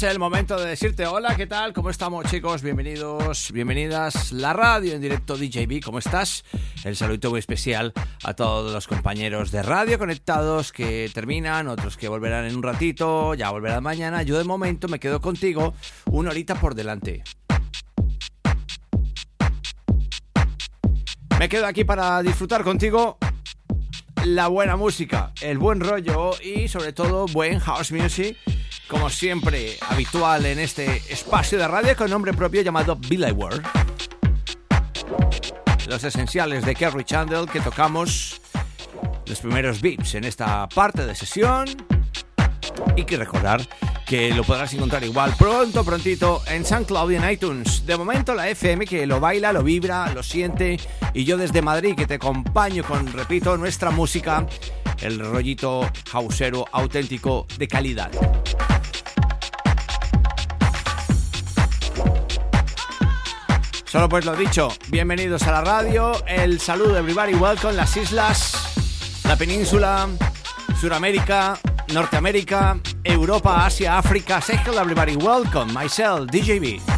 Es el momento de decirte hola, ¿qué tal? ¿Cómo estamos chicos? Bienvenidos, bienvenidas. La radio en directo DJB, ¿cómo estás? El saludo muy especial a todos los compañeros de radio conectados que terminan, otros que volverán en un ratito, ya volverán mañana. Yo de momento me quedo contigo una horita por delante. Me quedo aquí para disfrutar contigo la buena música, el buen rollo y sobre todo buen house music como siempre, habitual en este espacio de radio con nombre propio llamado Billy World. Los esenciales de Kerry Chandler que tocamos los primeros beats en esta parte de sesión. Y que recordar que lo podrás encontrar igual pronto, prontito en SoundCloud y en iTunes. De momento la FM que lo baila, lo vibra, lo siente. Y yo desde Madrid que te acompaño con, repito, nuestra música, el rollito hausero auténtico de calidad. Solo pues lo dicho, bienvenidos a la radio, el saludo everybody, welcome las islas, la península, Suramérica, Norteamérica, Europa, Asia, África, say hello everybody, welcome, myself, DJB.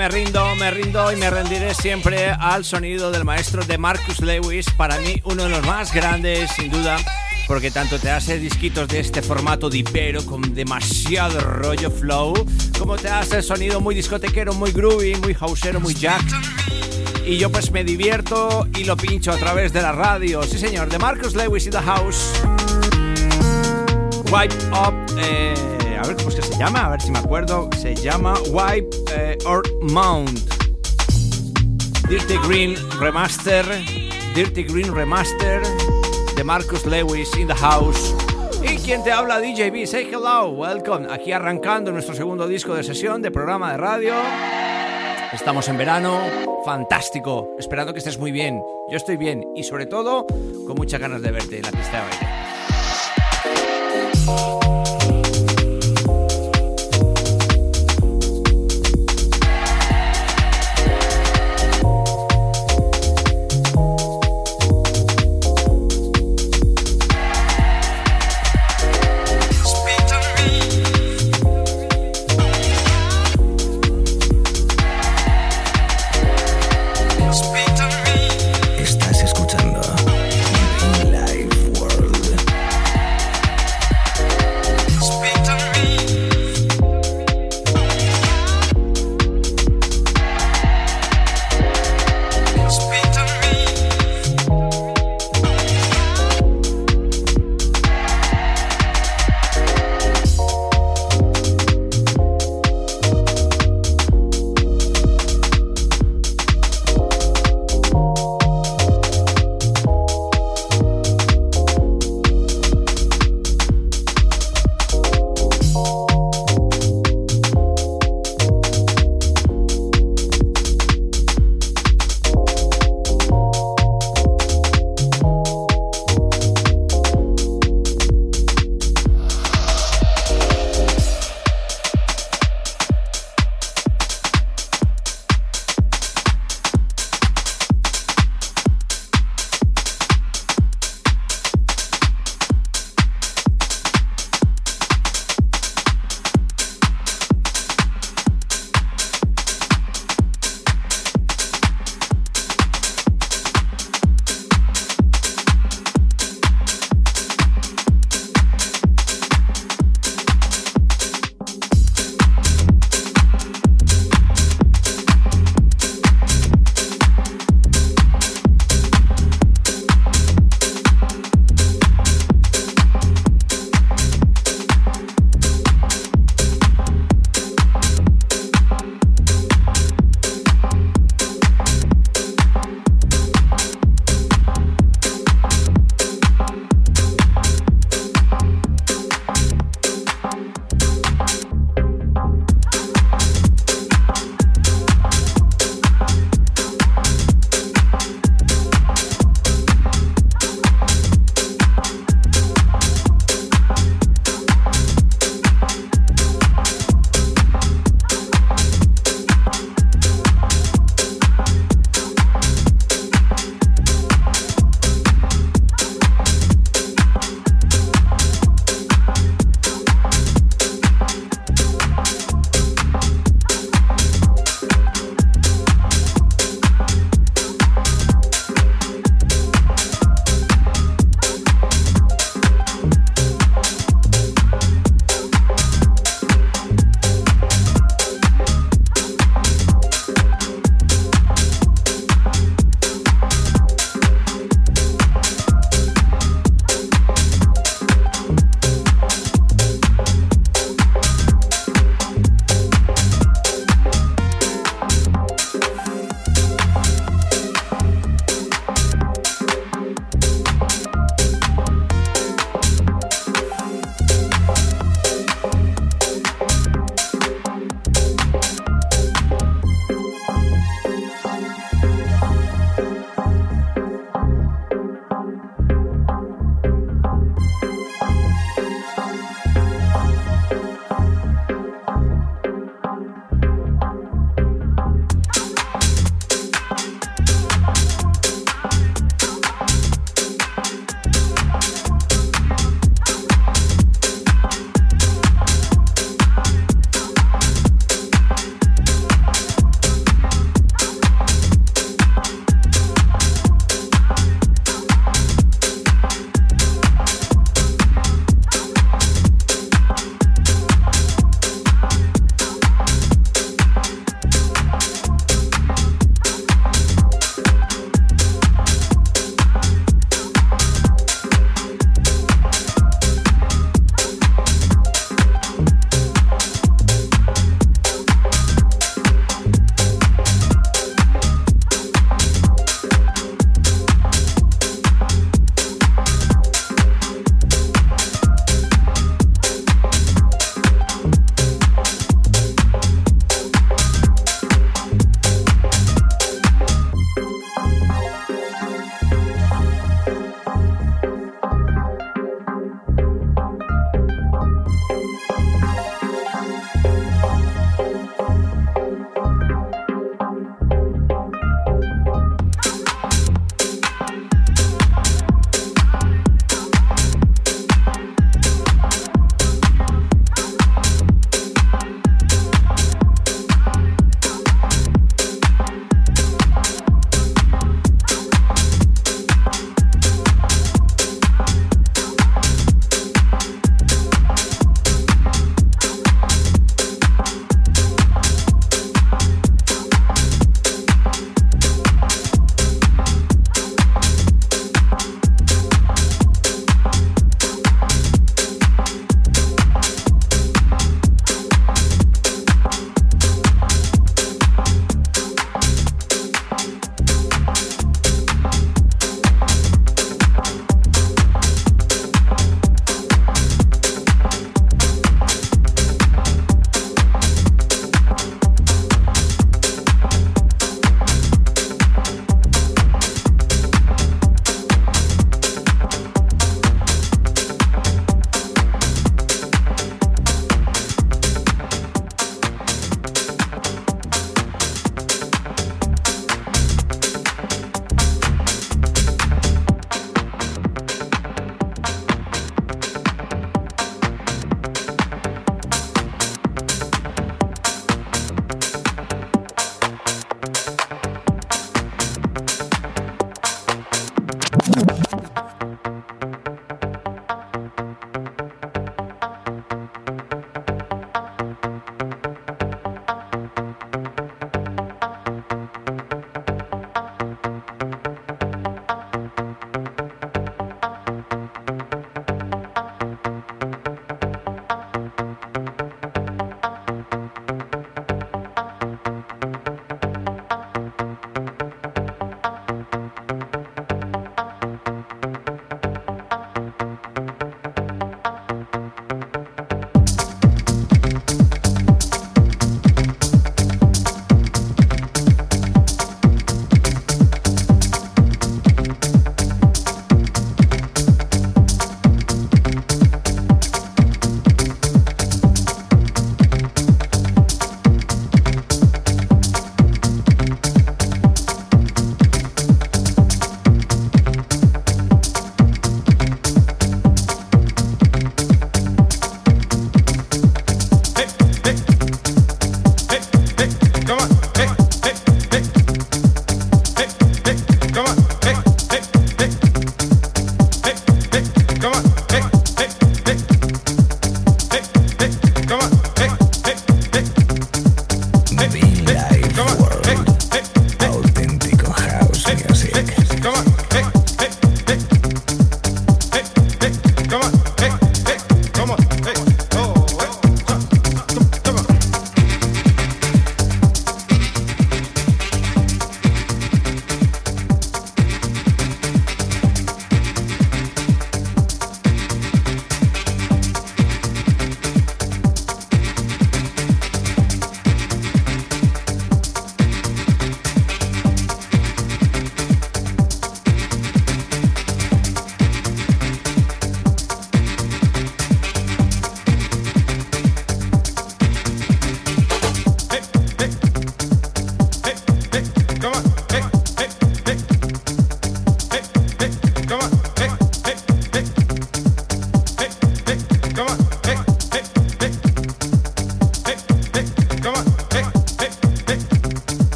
Me rindo, me rindo y me rendiré siempre al sonido del maestro de Marcus Lewis, para mí uno de los más grandes, sin duda, porque tanto te hace disquitos de este formato dipero con demasiado rollo flow, como te hace el sonido muy discotequero, muy groovy, muy houseero, muy jack. Y yo pues me divierto y lo pincho a través de la radio. Sí señor, de Marcus Lewis in the house. Wipe Up, eh, a ver cómo es que se llama, a ver si me acuerdo. Se llama Wipe eh, or Mount. Dirty Green Remaster. Dirty Green Remaster de Marcus Lewis in the house. Y quien te habla, DJB, say hello, welcome. Aquí arrancando nuestro segundo disco de sesión de programa de radio. Estamos en verano, fantástico. Esperando que estés muy bien. Yo estoy bien y sobre todo con muchas ganas de verte en la pista de baile.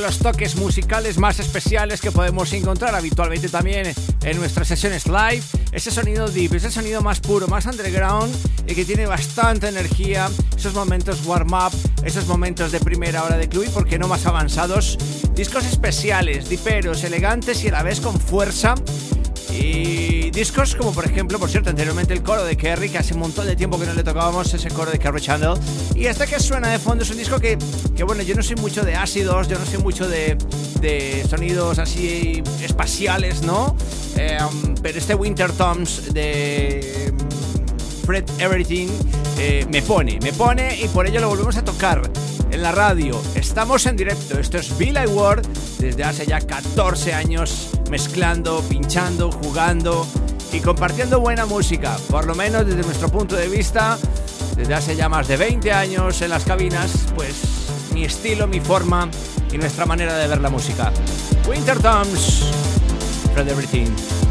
Los toques musicales más especiales que podemos encontrar habitualmente también en nuestras sesiones live. Ese sonido deep, ese sonido más puro, más underground y que tiene bastante energía. Esos momentos warm-up, esos momentos de primera hora de club y, por qué no, más avanzados. Discos especiales, diperos, elegantes y a la vez con fuerza. Y discos como por ejemplo, por cierto, anteriormente el coro de Kerry, que hace un montón de tiempo que no le tocábamos ese coro de Kerry Channel. Y este que suena de fondo es un disco que, que bueno, yo no soy mucho de ácidos, yo no soy mucho de, de sonidos así espaciales, ¿no? Um, pero este Winter Toms de um, Fred Everything eh, me pone, me pone y por ello lo volvemos a tocar en la radio. Estamos en directo, esto es Bill Ward desde hace ya 14 años mezclando, pinchando, jugando y compartiendo buena música, por lo menos desde nuestro punto de vista, desde hace ya más de 20 años en las cabinas, pues mi estilo, mi forma y nuestra manera de ver la música. Winter Toms, Fred Everything.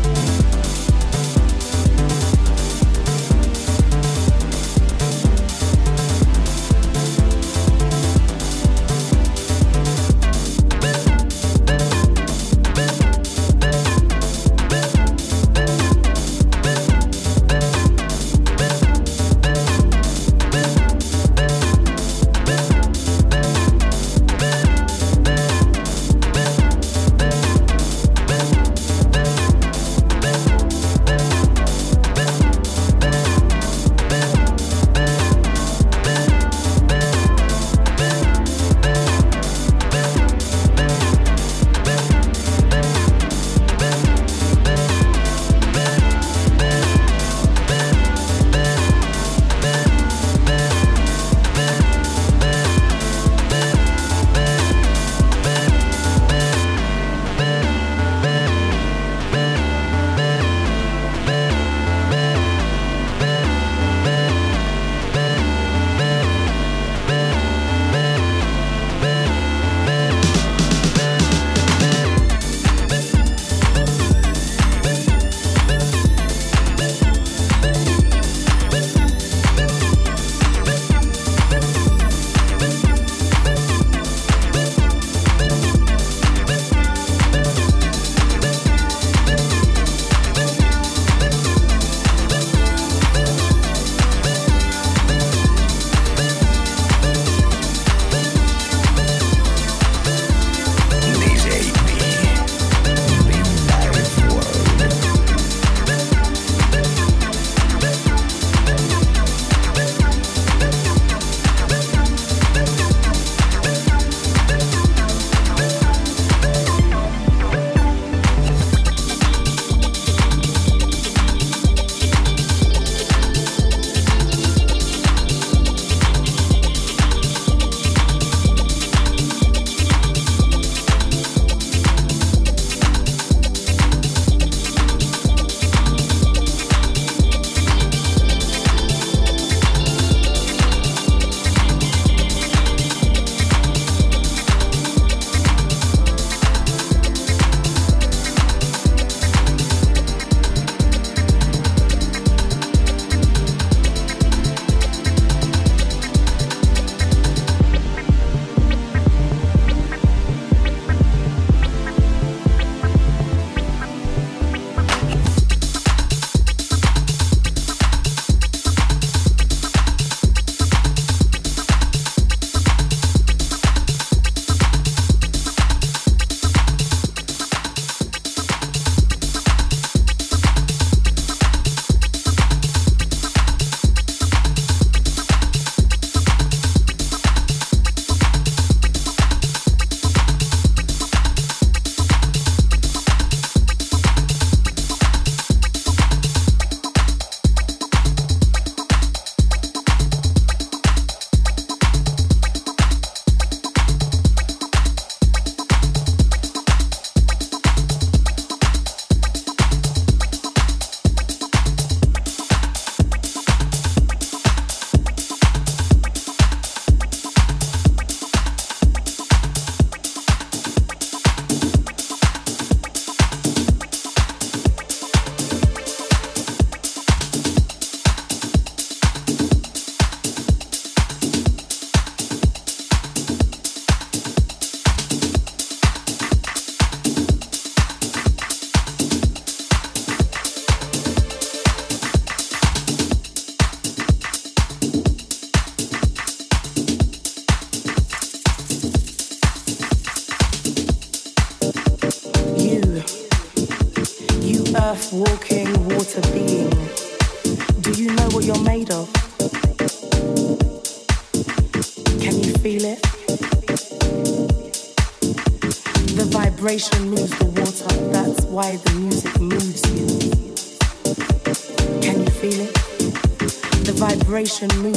watching me.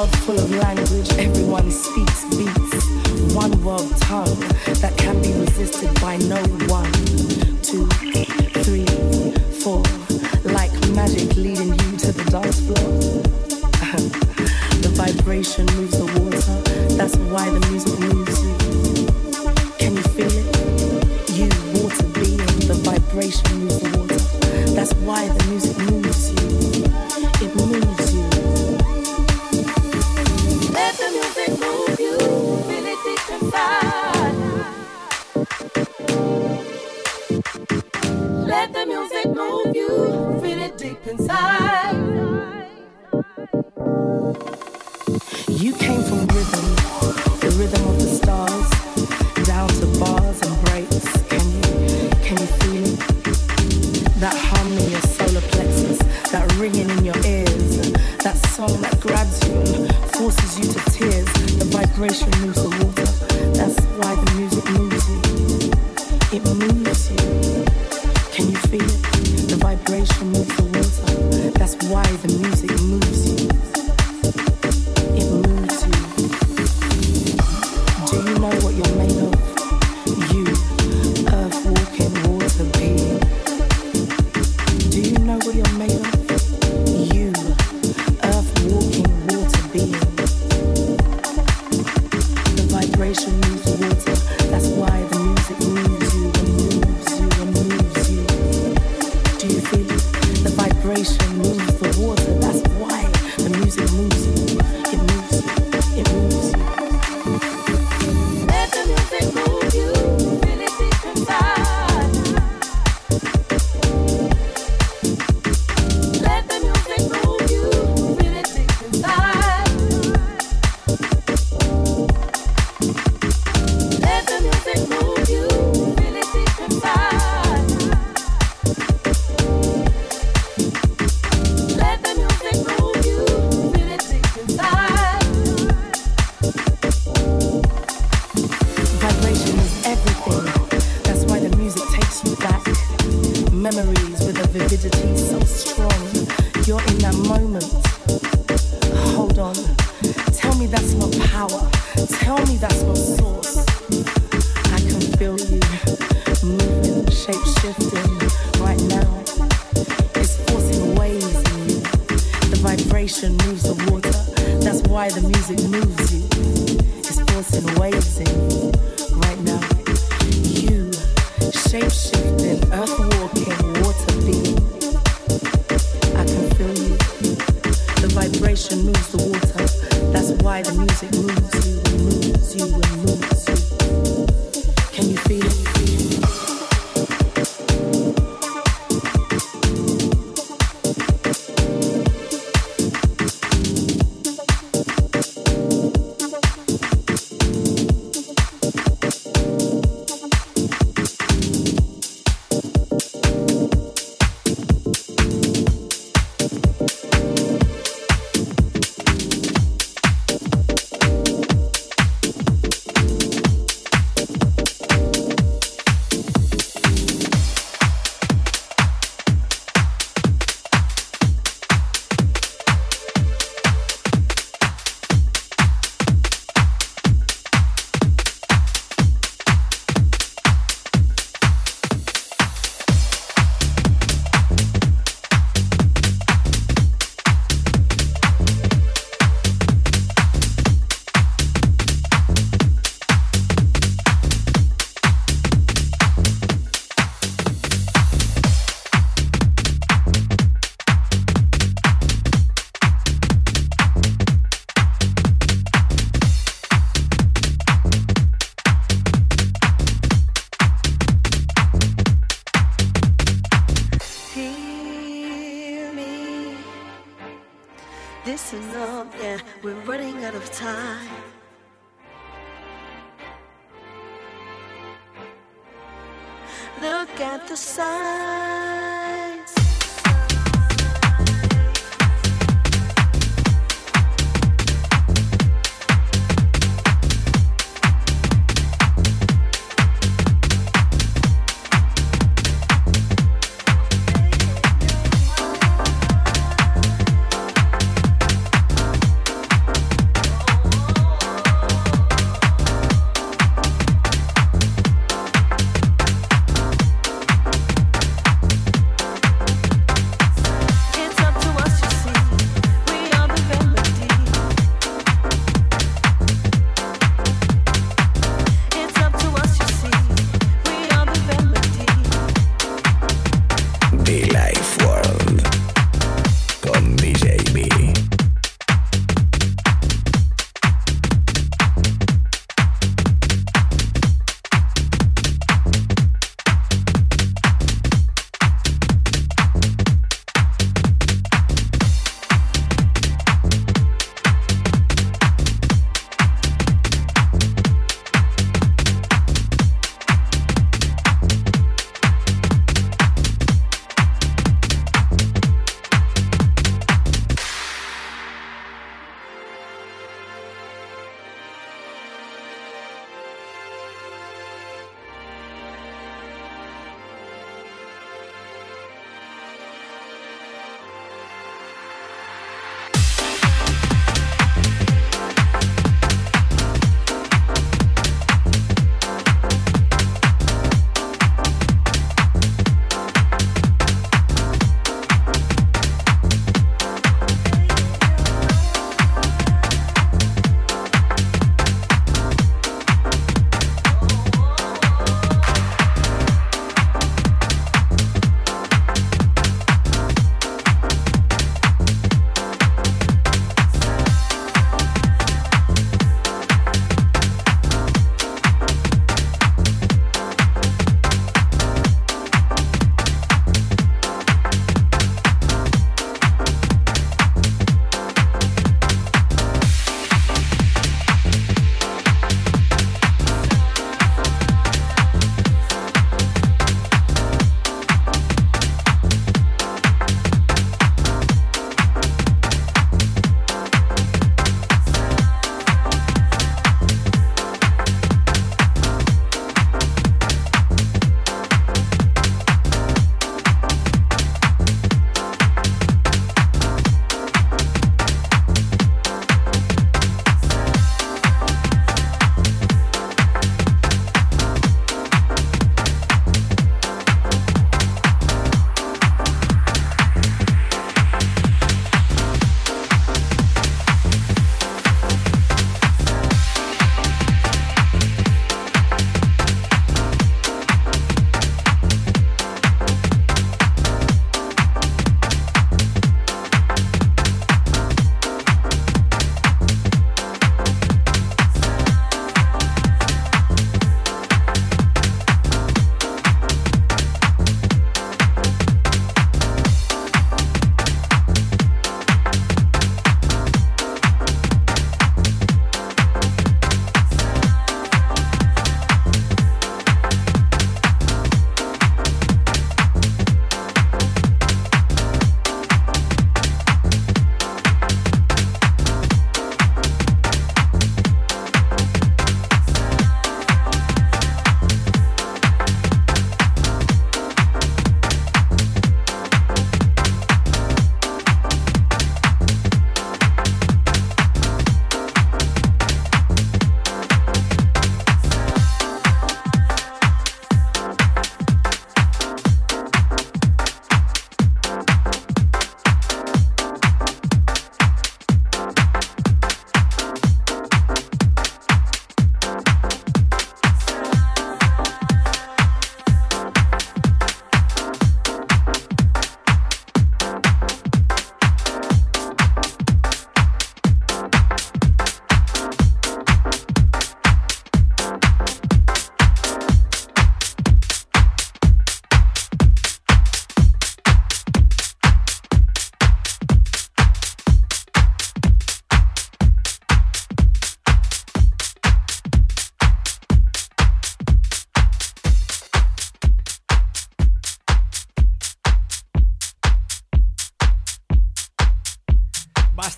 world full of language, everyone speaks beats. One world tongue that can be resisted by no one. Two, three, four. Like magic leading you to the dance floor. the vibration moves the water. That's why the music moves you. Can you feel it? You, water being, the vibration moves the water. That's why the music moves you.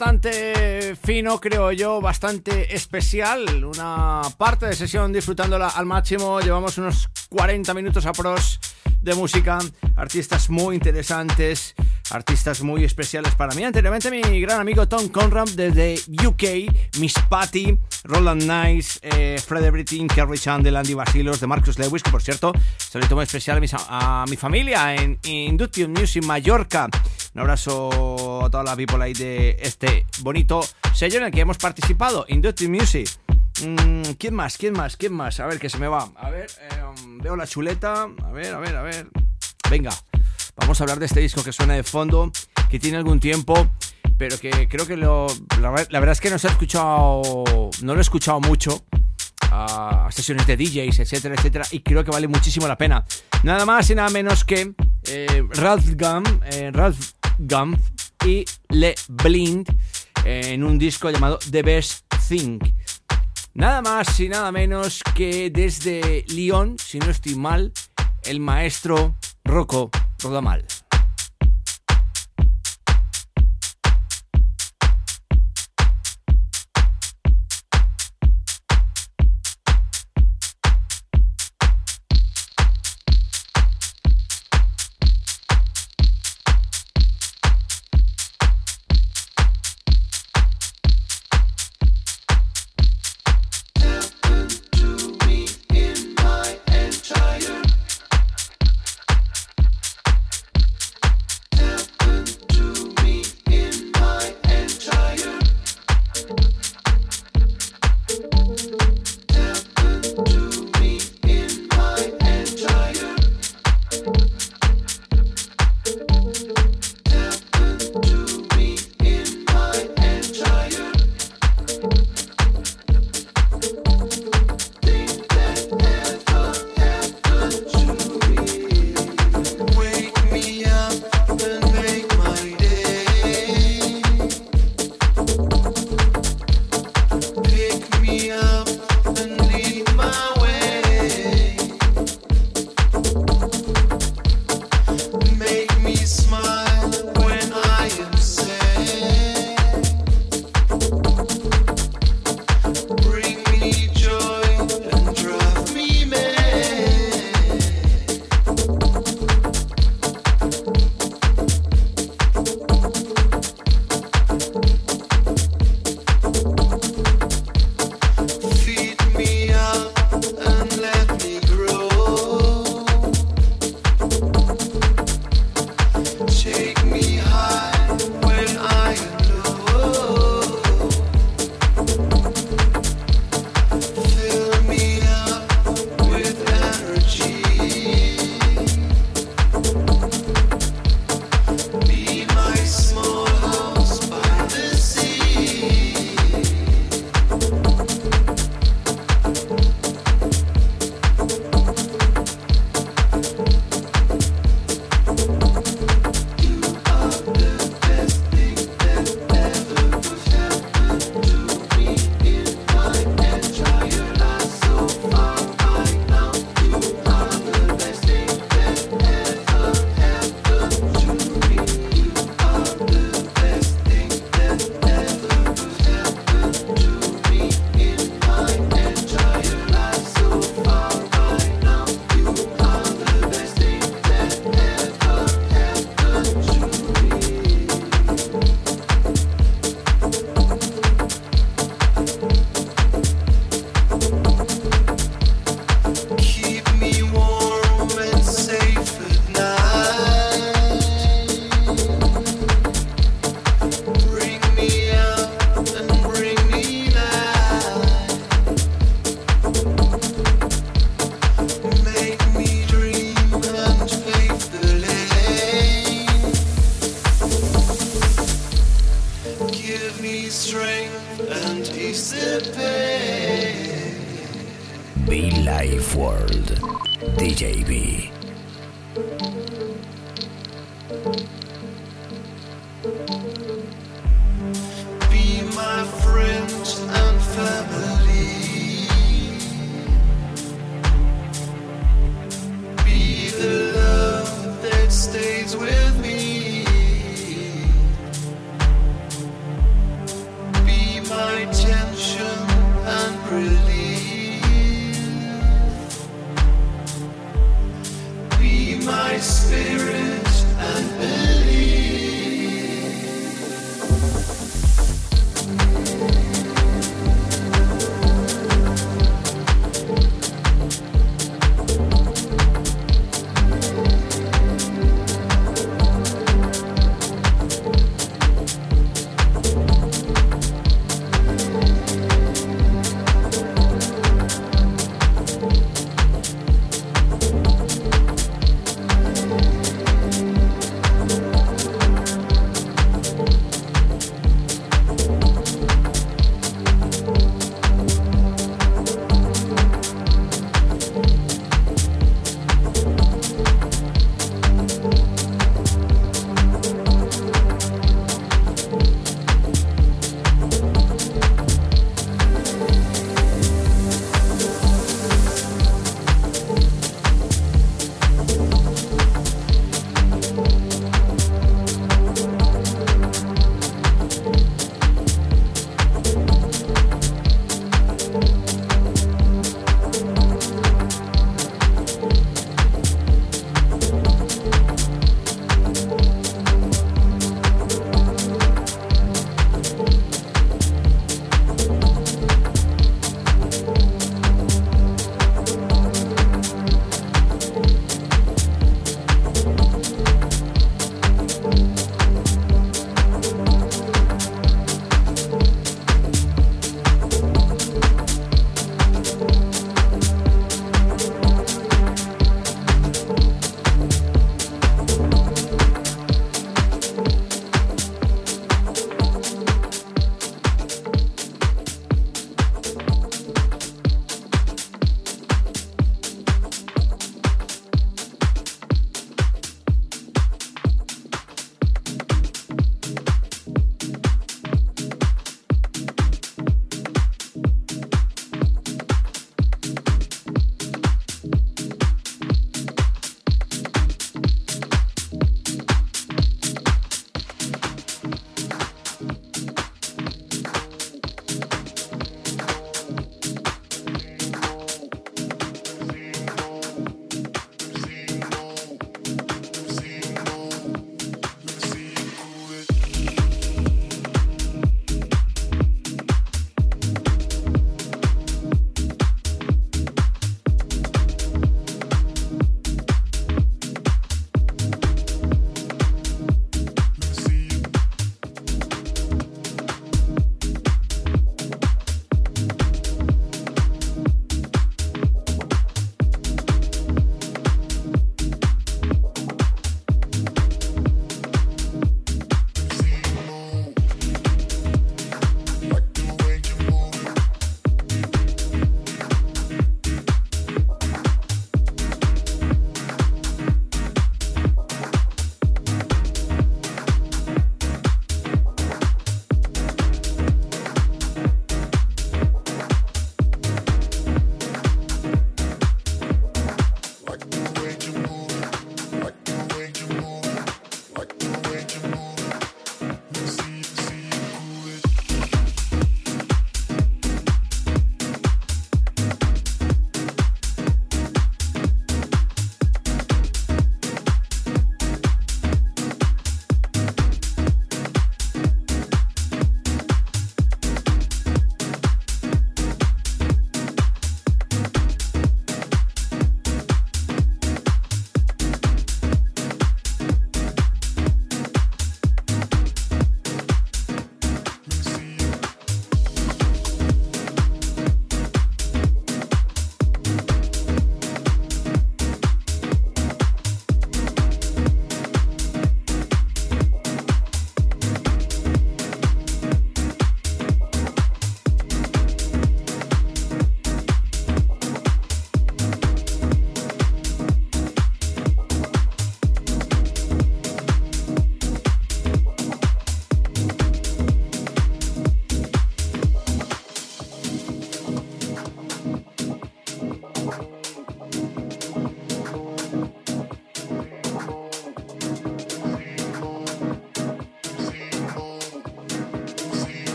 Bastante fino, creo yo, bastante especial. Una parte de sesión disfrutándola al máximo. Llevamos unos 40 minutos a pros de música, artistas muy interesantes, artistas muy especiales para mí. Anteriormente mi gran amigo Tom Conrad desde UK, Miss Patty, Roland Nice, eh, Fred Everything, Kerry Chandler, Andy Basilos, de Marcus Lewis, que por cierto, saludo muy especial a mi, familia en Induction Music Mallorca. Un abrazo a toda la people ahí de este bonito sello en el que hemos participado, Induction Music. Mm, ¿Quién más? ¿Quién más? ¿Quién más? A ver, que se me va. A ver, em, veo la chuleta. A ver, a ver, a ver. Venga, vamos a hablar de este disco que suena de fondo, que tiene algún tiempo, pero que creo que lo, la, verdad es que no se ha escuchado, no lo he escuchado mucho a sesiones de DJs, etcétera, etcétera, y creo que vale muchísimo la pena. Nada más y nada menos que eh, Ralph Gum, eh, y Le Blind en un disco llamado The Best Thing. Nada más y nada menos que desde Lyon, si no estoy mal, el maestro Rocco Rodamal. stumble.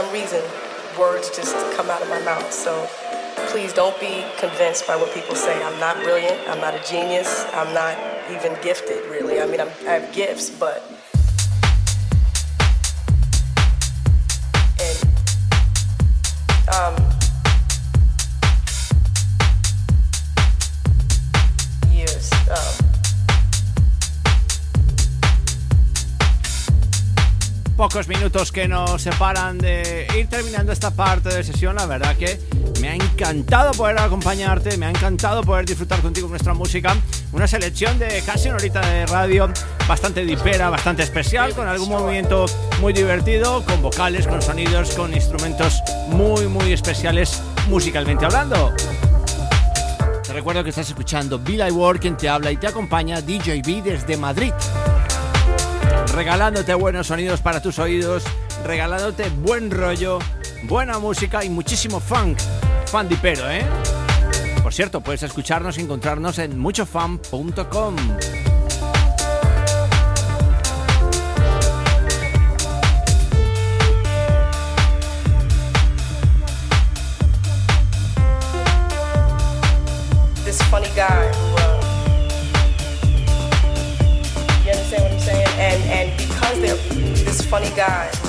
Some reason, words just come out of my mouth. So please don't be convinced by what people say. I'm not brilliant. I'm not a genius. I'm not even gifted, really. I mean, I'm, I have gifts, but. And, um, Pocos minutos que nos separan de ir terminando esta parte de sesión. La verdad que me ha encantado poder acompañarte, me ha encantado poder disfrutar contigo nuestra música. Una selección de casi una horita de radio bastante dipera, bastante especial, con algún movimiento muy divertido, con vocales, con sonidos, con instrumentos muy, muy especiales musicalmente hablando. Te recuerdo que estás escuchando Bill Ward, quien te habla y te acompaña DJB desde Madrid regalándote buenos sonidos para tus oídos, regalándote buen rollo, buena música y muchísimo funk. Fan dipero, ¿eh? Por cierto, puedes escucharnos y encontrarnos en muchofan.com. funny guy